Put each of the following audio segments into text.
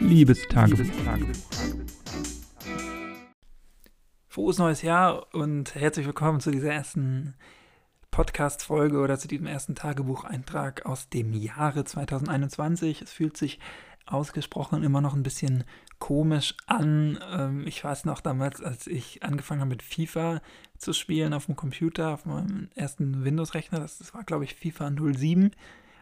Liebestagebuch. Frohes neues Jahr und herzlich willkommen zu dieser ersten Podcast-Folge oder zu diesem ersten Tagebucheintrag aus dem Jahre 2021. Es fühlt sich ausgesprochen immer noch ein bisschen komisch an. Ähm, ich weiß noch damals, als ich angefangen habe mit FIFA zu spielen auf dem Computer, auf meinem ersten Windows-Rechner, das war glaube ich FIFA 07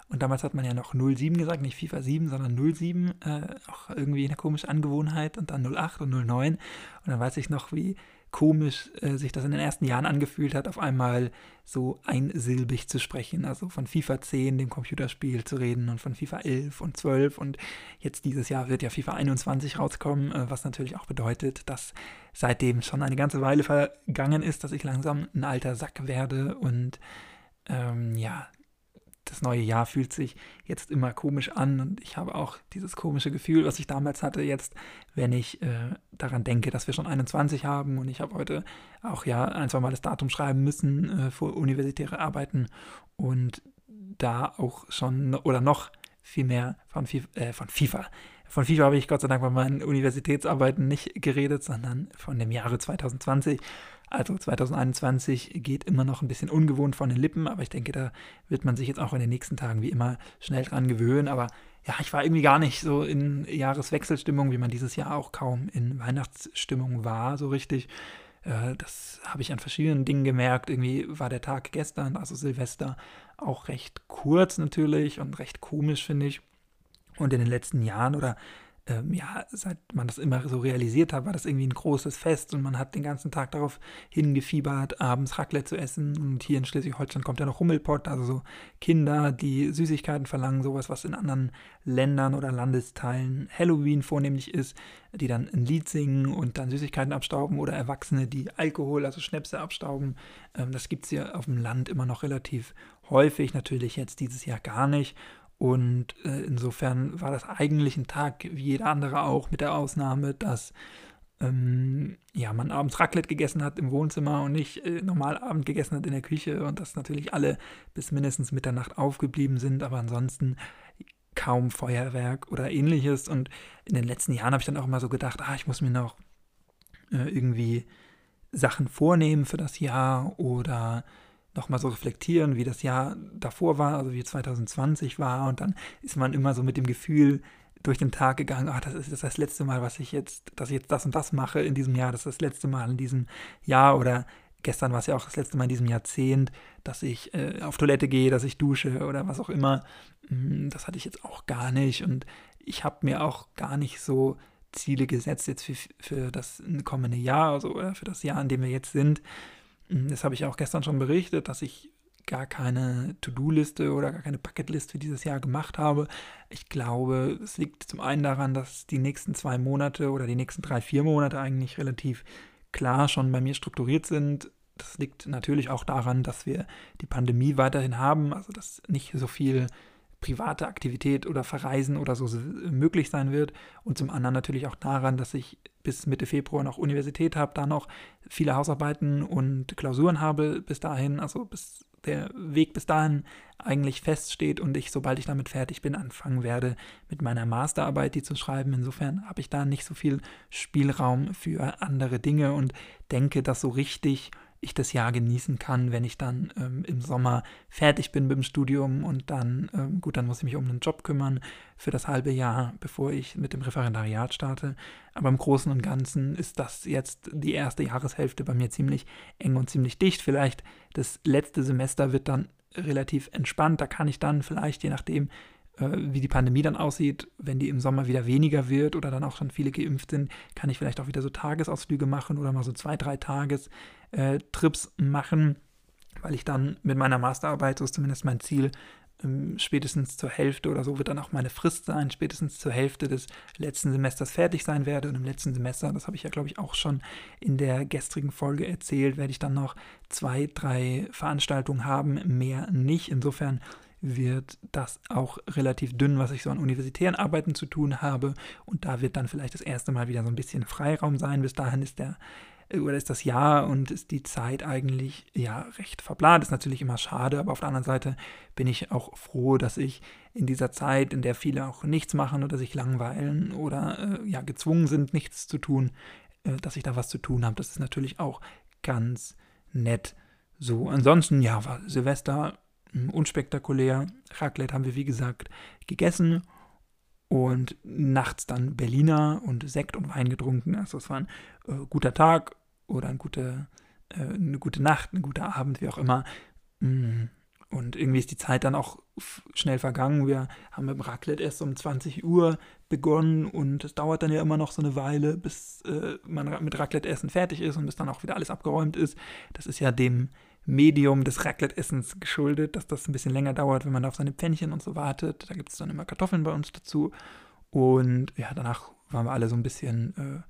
und damals hat man ja noch 07 gesagt, nicht FIFA 7, sondern 07. Äh, auch irgendwie eine komische Angewohnheit. Und dann 08 und 09. Und dann weiß ich noch, wie komisch äh, sich das in den ersten Jahren angefühlt hat, auf einmal so einsilbig zu sprechen. Also von FIFA 10, dem Computerspiel, zu reden und von FIFA 11 und 12. Und jetzt dieses Jahr wird ja FIFA 21 rauskommen, äh, was natürlich auch bedeutet, dass seitdem schon eine ganze Weile vergangen ist, dass ich langsam ein alter Sack werde und ähm, ja, das neue Jahr fühlt sich jetzt immer komisch an und ich habe auch dieses komische Gefühl, was ich damals hatte, jetzt, wenn ich äh, daran denke, dass wir schon 21 haben und ich habe heute auch ja ein, zwei das Datum schreiben müssen äh, für universitäre Arbeiten und da auch schon oder noch viel mehr von, äh, von FIFA. Von FIFA habe ich Gott sei Dank bei meinen Universitätsarbeiten nicht geredet, sondern von dem Jahre 2020. Also 2021 geht immer noch ein bisschen ungewohnt von den Lippen, aber ich denke, da wird man sich jetzt auch in den nächsten Tagen wie immer schnell dran gewöhnen. Aber ja, ich war irgendwie gar nicht so in Jahreswechselstimmung, wie man dieses Jahr auch kaum in Weihnachtsstimmung war, so richtig. Äh, das habe ich an verschiedenen Dingen gemerkt. Irgendwie war der Tag gestern, also Silvester, auch recht kurz natürlich und recht komisch, finde ich. Und in den letzten Jahren oder ähm, ja, seit man das immer so realisiert hat, war das irgendwie ein großes Fest und man hat den ganzen Tag darauf hingefiebert, abends Raclette zu essen. Und hier in Schleswig-Holstein kommt ja noch Hummelpott, also so Kinder, die Süßigkeiten verlangen, sowas, was in anderen Ländern oder Landesteilen Halloween vornehmlich ist, die dann ein Lied singen und dann Süßigkeiten abstauben oder Erwachsene, die Alkohol, also Schnäpse abstauben. Ähm, das gibt es hier auf dem Land immer noch relativ häufig, natürlich jetzt dieses Jahr gar nicht. Und äh, insofern war das eigentlich ein Tag wie jeder andere auch, mit der Ausnahme, dass ähm, ja, man abends Raclette gegessen hat im Wohnzimmer und nicht äh, normal Abend gegessen hat in der Küche und dass natürlich alle bis mindestens Mitternacht aufgeblieben sind, aber ansonsten kaum Feuerwerk oder ähnliches. Und in den letzten Jahren habe ich dann auch immer so gedacht, ah, ich muss mir noch äh, irgendwie Sachen vornehmen für das Jahr oder nochmal so reflektieren, wie das Jahr davor war, also wie 2020 war. Und dann ist man immer so mit dem Gefühl durch den Tag gegangen, ach, das ist das, letzte Mal, was ich jetzt, dass ich jetzt das und das mache in diesem Jahr, das ist das letzte Mal in diesem Jahr oder gestern war es ja auch das letzte Mal in diesem Jahrzehnt, dass ich äh, auf Toilette gehe, dass ich dusche oder was auch immer. Hm, das hatte ich jetzt auch gar nicht und ich habe mir auch gar nicht so Ziele gesetzt jetzt für, für das kommende Jahr also, oder für das Jahr, in dem wir jetzt sind. Mhm, das habe ich auch gestern schon berichtet, dass ich gar keine To-Do-Liste oder gar keine Bucketlist für dieses Jahr gemacht habe. Ich glaube, es liegt zum einen daran, dass die nächsten zwei Monate oder die nächsten drei, vier Monate eigentlich relativ klar schon bei mir strukturiert sind. Das liegt natürlich auch daran, dass wir die Pandemie weiterhin haben, also dass nicht so viel private Aktivität oder Verreisen oder so möglich sein wird. Und zum anderen natürlich auch daran, dass ich bis Mitte Februar noch Universität habe, da noch viele Hausarbeiten und Klausuren habe bis dahin, also bis der Weg bis dahin eigentlich feststeht und ich, sobald ich damit fertig bin, anfangen werde, mit meiner Masterarbeit die zu schreiben. Insofern habe ich da nicht so viel Spielraum für andere Dinge und denke, dass so richtig ich das Jahr genießen kann, wenn ich dann ähm, im Sommer fertig bin mit dem Studium und dann, ähm, gut, dann muss ich mich um einen Job kümmern für das halbe Jahr, bevor ich mit dem Referendariat starte. Aber im Großen und Ganzen ist das jetzt die erste Jahreshälfte bei mir ziemlich eng und ziemlich dicht. Vielleicht das letzte Semester wird dann relativ entspannt. Da kann ich dann vielleicht, je nachdem, wie die Pandemie dann aussieht, wenn die im Sommer wieder weniger wird oder dann auch schon viele geimpft sind, kann ich vielleicht auch wieder so Tagesausflüge machen oder mal so zwei, drei Tagestrips äh, machen, weil ich dann mit meiner Masterarbeit, so ist zumindest mein Ziel, ähm, spätestens zur Hälfte oder so wird dann auch meine Frist sein, spätestens zur Hälfte des letzten Semesters fertig sein werde. Und im letzten Semester, das habe ich ja, glaube ich, auch schon in der gestrigen Folge erzählt, werde ich dann noch zwei, drei Veranstaltungen haben, mehr nicht. Insofern wird das auch relativ dünn, was ich so an universitären Arbeiten zu tun habe. Und da wird dann vielleicht das erste Mal wieder so ein bisschen Freiraum sein. Bis dahin ist der äh, oder ist das Jahr und ist die Zeit eigentlich ja recht verplant. Ist natürlich immer schade, aber auf der anderen Seite bin ich auch froh, dass ich in dieser Zeit, in der viele auch nichts machen oder sich langweilen oder äh, ja gezwungen sind, nichts zu tun, äh, dass ich da was zu tun habe. Das ist natürlich auch ganz nett. So, ansonsten, ja, war Silvester unspektakulär. Raclette haben wir, wie gesagt, gegessen und nachts dann Berliner und Sekt und Wein getrunken. Also es war ein äh, guter Tag oder ein gute, äh, eine gute Nacht, ein guter Abend, wie auch immer. Mm. Und irgendwie ist die Zeit dann auch schnell vergangen. Wir haben mit Raclette erst um 20 Uhr begonnen und es dauert dann ja immer noch so eine Weile, bis äh, man mit Raclette-Essen fertig ist und bis dann auch wieder alles abgeräumt ist. Das ist ja dem Medium des Raclette-Essens geschuldet, dass das ein bisschen länger dauert, wenn man auf seine Pfännchen und so wartet. Da gibt es dann immer Kartoffeln bei uns dazu. Und ja, danach waren wir alle so ein bisschen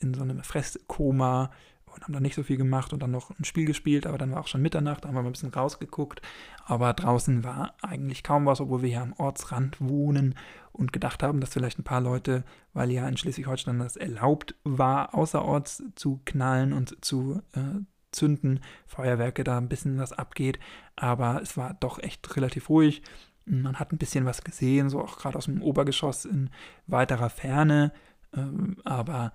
äh, in so einem Fresskoma und haben dann nicht so viel gemacht und dann noch ein Spiel gespielt, aber dann war auch schon Mitternacht, da haben wir mal ein bisschen rausgeguckt. Aber draußen war eigentlich kaum was, obwohl wir hier am Ortsrand wohnen und gedacht haben, dass vielleicht ein paar Leute, weil ja in Schleswig-Holstein das erlaubt war, außerorts zu knallen und zu äh, zünden, Feuerwerke, da ein bisschen was abgeht. Aber es war doch echt relativ ruhig. Man hat ein bisschen was gesehen, so auch gerade aus dem Obergeschoss in weiterer Ferne. Ähm, aber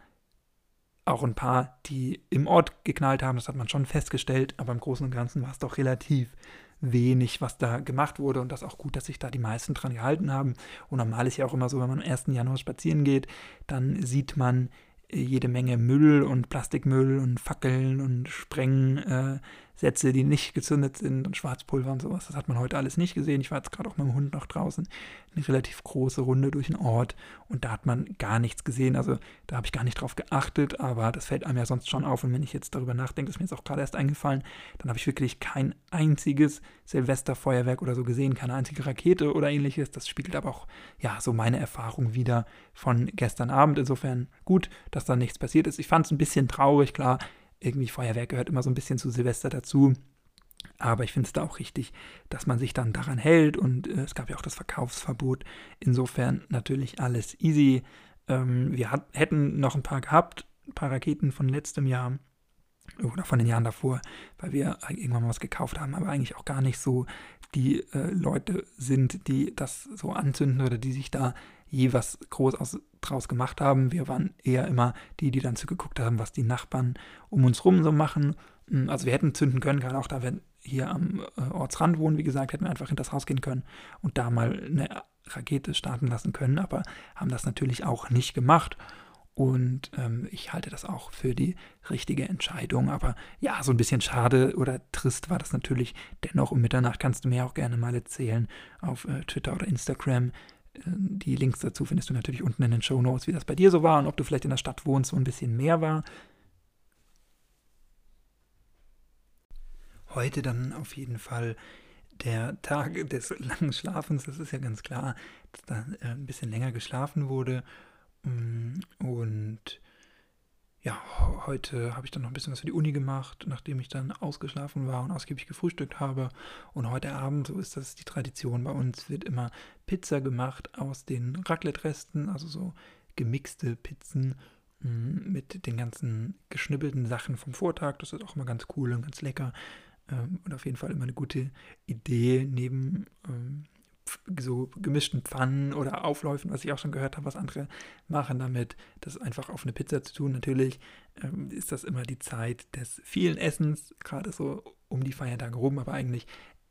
auch ein paar, die im Ort geknallt haben, das hat man schon festgestellt. Aber im Großen und Ganzen war es doch relativ wenig, was da gemacht wurde und das auch gut, dass sich da die meisten dran gehalten haben. Und normal ist ja auch immer so, wenn man am 1. Januar spazieren geht, dann sieht man jede Menge Müll und Plastikmüll und Fackeln und Sprengsätze, äh, die nicht gezündet sind und Schwarzpulver und sowas. Das hat man heute alles nicht gesehen. Ich war jetzt gerade auch mit dem Hund noch draußen, eine relativ große Runde durch den Ort und da hat man gar nichts gesehen. Also da habe ich gar nicht drauf geachtet, aber das fällt einem ja sonst schon auf. Und wenn ich jetzt darüber nachdenke, ist mir jetzt auch gerade erst eingefallen, dann habe ich wirklich kein einziges Silvesterfeuerwerk oder so gesehen, keine einzige Rakete oder ähnliches. Das spiegelt aber auch, ja, so meine Erfahrung wieder von gestern Abend. Insofern gut, dass da nichts passiert ist. Ich fand es ein bisschen traurig, klar. Irgendwie Feuerwerk gehört immer so ein bisschen zu Silvester dazu. Aber ich finde es da auch richtig, dass man sich dann daran hält und äh, es gab ja auch das Verkaufsverbot. Insofern natürlich alles easy. Ähm, wir hat, hätten noch ein paar gehabt, ein paar Raketen von letztem Jahr oder von den Jahren davor, weil wir irgendwann mal was gekauft haben, aber eigentlich auch gar nicht so die äh, Leute sind, die das so anzünden oder die sich da je was groß aus, draus gemacht haben. Wir waren eher immer die, die dann zugeguckt haben, was die Nachbarn um uns rum so machen. Hm, also wir hätten zünden können, gerade auch da wir hier am äh, Ortsrand wohnen, wie gesagt, hätten wir einfach hinter das Haus gehen können und da mal eine Rakete starten lassen können, aber haben das natürlich auch nicht gemacht. Und ähm, ich halte das auch für die richtige Entscheidung. Aber ja, so ein bisschen schade oder trist war das natürlich. Dennoch um Mitternacht kannst du mir auch gerne mal erzählen auf äh, Twitter oder Instagram. Äh, die Links dazu findest du natürlich unten in den Show Notes, wie das bei dir so war und ob du vielleicht in der Stadt wohnst, wo ein bisschen mehr war. Heute dann auf jeden Fall der Tag des langen Schlafens. Das ist ja ganz klar, dass da äh, ein bisschen länger geschlafen wurde. Mm, und ja, heute habe ich dann noch ein bisschen was für die Uni gemacht, nachdem ich dann ausgeschlafen war und ausgiebig gefrühstückt habe. Und heute Abend, so ist das die Tradition bei uns, wird immer Pizza gemacht aus den Raclette-Resten, also so gemixte Pizzen mm, mit den ganzen geschnibbelten Sachen vom Vortag. Das ist auch immer ganz cool und ganz lecker. Ähm, und auf jeden Fall immer eine gute Idee neben ähm, so gemischten Pfannen oder Aufläufen, was ich auch schon gehört habe, was andere machen damit, das einfach auf eine Pizza zu tun. Natürlich ähm, ist das immer die Zeit des vielen Essens, gerade so um die Feiertage rum, aber eigentlich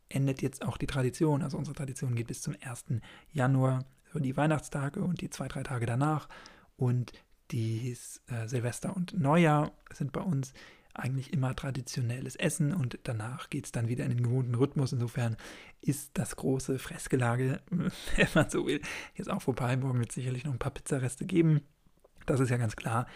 endet jetzt auch die Tradition. Also unsere Tradition geht bis zum 1. Januar, so die Weihnachtstage und die zwei, drei Tage danach. Und die äh, Silvester und Neujahr sind bei uns eigentlich immer traditionelles Essen und danach geht es dann wieder in den gewohnten Rhythmus. Insofern ist das große Fressgelage, wenn man so will, jetzt auch vorbei. Morgen wird es sicherlich noch ein paar Pizzareste geben. Das ist ja ganz klar.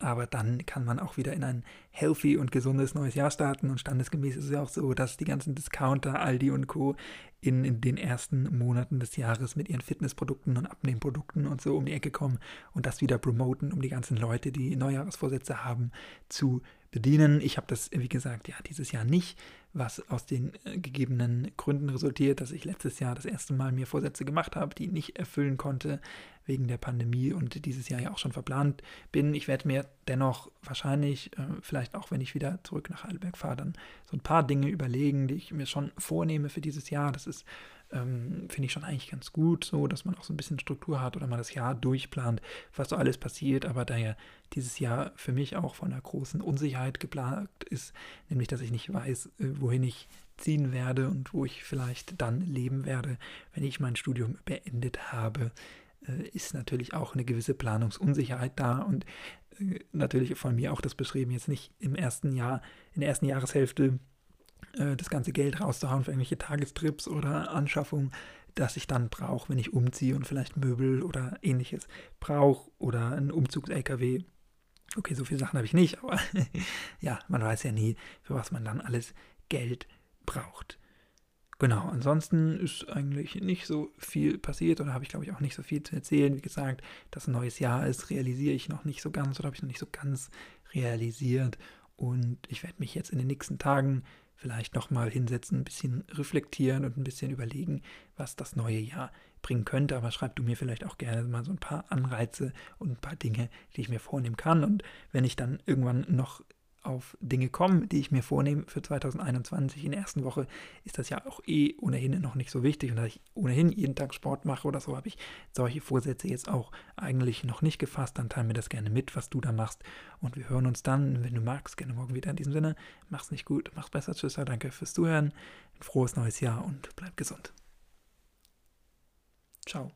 Aber dann kann man auch wieder in ein healthy und gesundes neues Jahr starten. Und standesgemäß ist es ja auch so, dass die ganzen Discounter, Aldi und Co. In, in den ersten Monaten des Jahres mit ihren Fitnessprodukten und Abnehmprodukten und so um die Ecke kommen und das wieder promoten, um die ganzen Leute, die Neujahrsvorsätze haben, zu bedienen. Ich habe das, wie gesagt, ja, dieses Jahr nicht, was aus den äh, gegebenen Gründen resultiert, dass ich letztes Jahr das erste Mal mir Vorsätze gemacht habe, die ich nicht erfüllen konnte wegen der Pandemie und dieses Jahr ja auch schon verplant bin. Ich werde mir dennoch wahrscheinlich, äh, vielleicht auch wenn ich wieder zurück nach Heidelberg fahre, dann so ein paar Dinge überlegen, die ich mir schon vornehme für dieses Jahr. Das ist ähm, finde ich schon eigentlich ganz gut, so dass man auch so ein bisschen Struktur hat oder man das Jahr durchplant, was so alles passiert. Aber da ja dieses Jahr für mich auch von einer großen Unsicherheit geplant ist, nämlich dass ich nicht weiß, äh, wohin ich ziehen werde und wo ich vielleicht dann leben werde, wenn ich mein Studium beendet habe, äh, ist natürlich auch eine gewisse Planungsunsicherheit da und äh, natürlich von mir auch das beschrieben, jetzt nicht im ersten Jahr, in der ersten Jahreshälfte äh, das ganze Geld rauszuhauen für irgendwelche Tagestrips oder Anschaffungen, das ich dann brauche, wenn ich umziehe und vielleicht Möbel oder ähnliches brauche oder einen Umzugs-LKW. Okay, so viele Sachen habe ich nicht, aber ja, man weiß ja nie, für was man dann alles Geld braucht. Genau, ansonsten ist eigentlich nicht so viel passiert oder habe ich glaube ich auch nicht so viel zu erzählen. Wie gesagt, dass ein neues Jahr ist, realisiere ich noch nicht so ganz oder habe ich noch nicht so ganz realisiert. Und ich werde mich jetzt in den nächsten Tagen vielleicht nochmal hinsetzen, ein bisschen reflektieren und ein bisschen überlegen, was das neue Jahr bringen könnte. Aber schreib du mir vielleicht auch gerne mal so ein paar Anreize und ein paar Dinge, die ich mir vornehmen kann. Und wenn ich dann irgendwann noch auf Dinge kommen, die ich mir vornehme für 2021 in der ersten Woche, ist das ja auch eh ohnehin noch nicht so wichtig. Und da ich ohnehin jeden Tag Sport mache oder so, habe ich solche Vorsätze jetzt auch eigentlich noch nicht gefasst. Dann teile mir das gerne mit, was du da machst. Und wir hören uns dann, wenn du magst, gerne morgen wieder. In diesem Sinne, mach's nicht gut, mach's besser. Tschüss, danke fürs Zuhören. Ein frohes neues Jahr und bleib gesund. Ciao.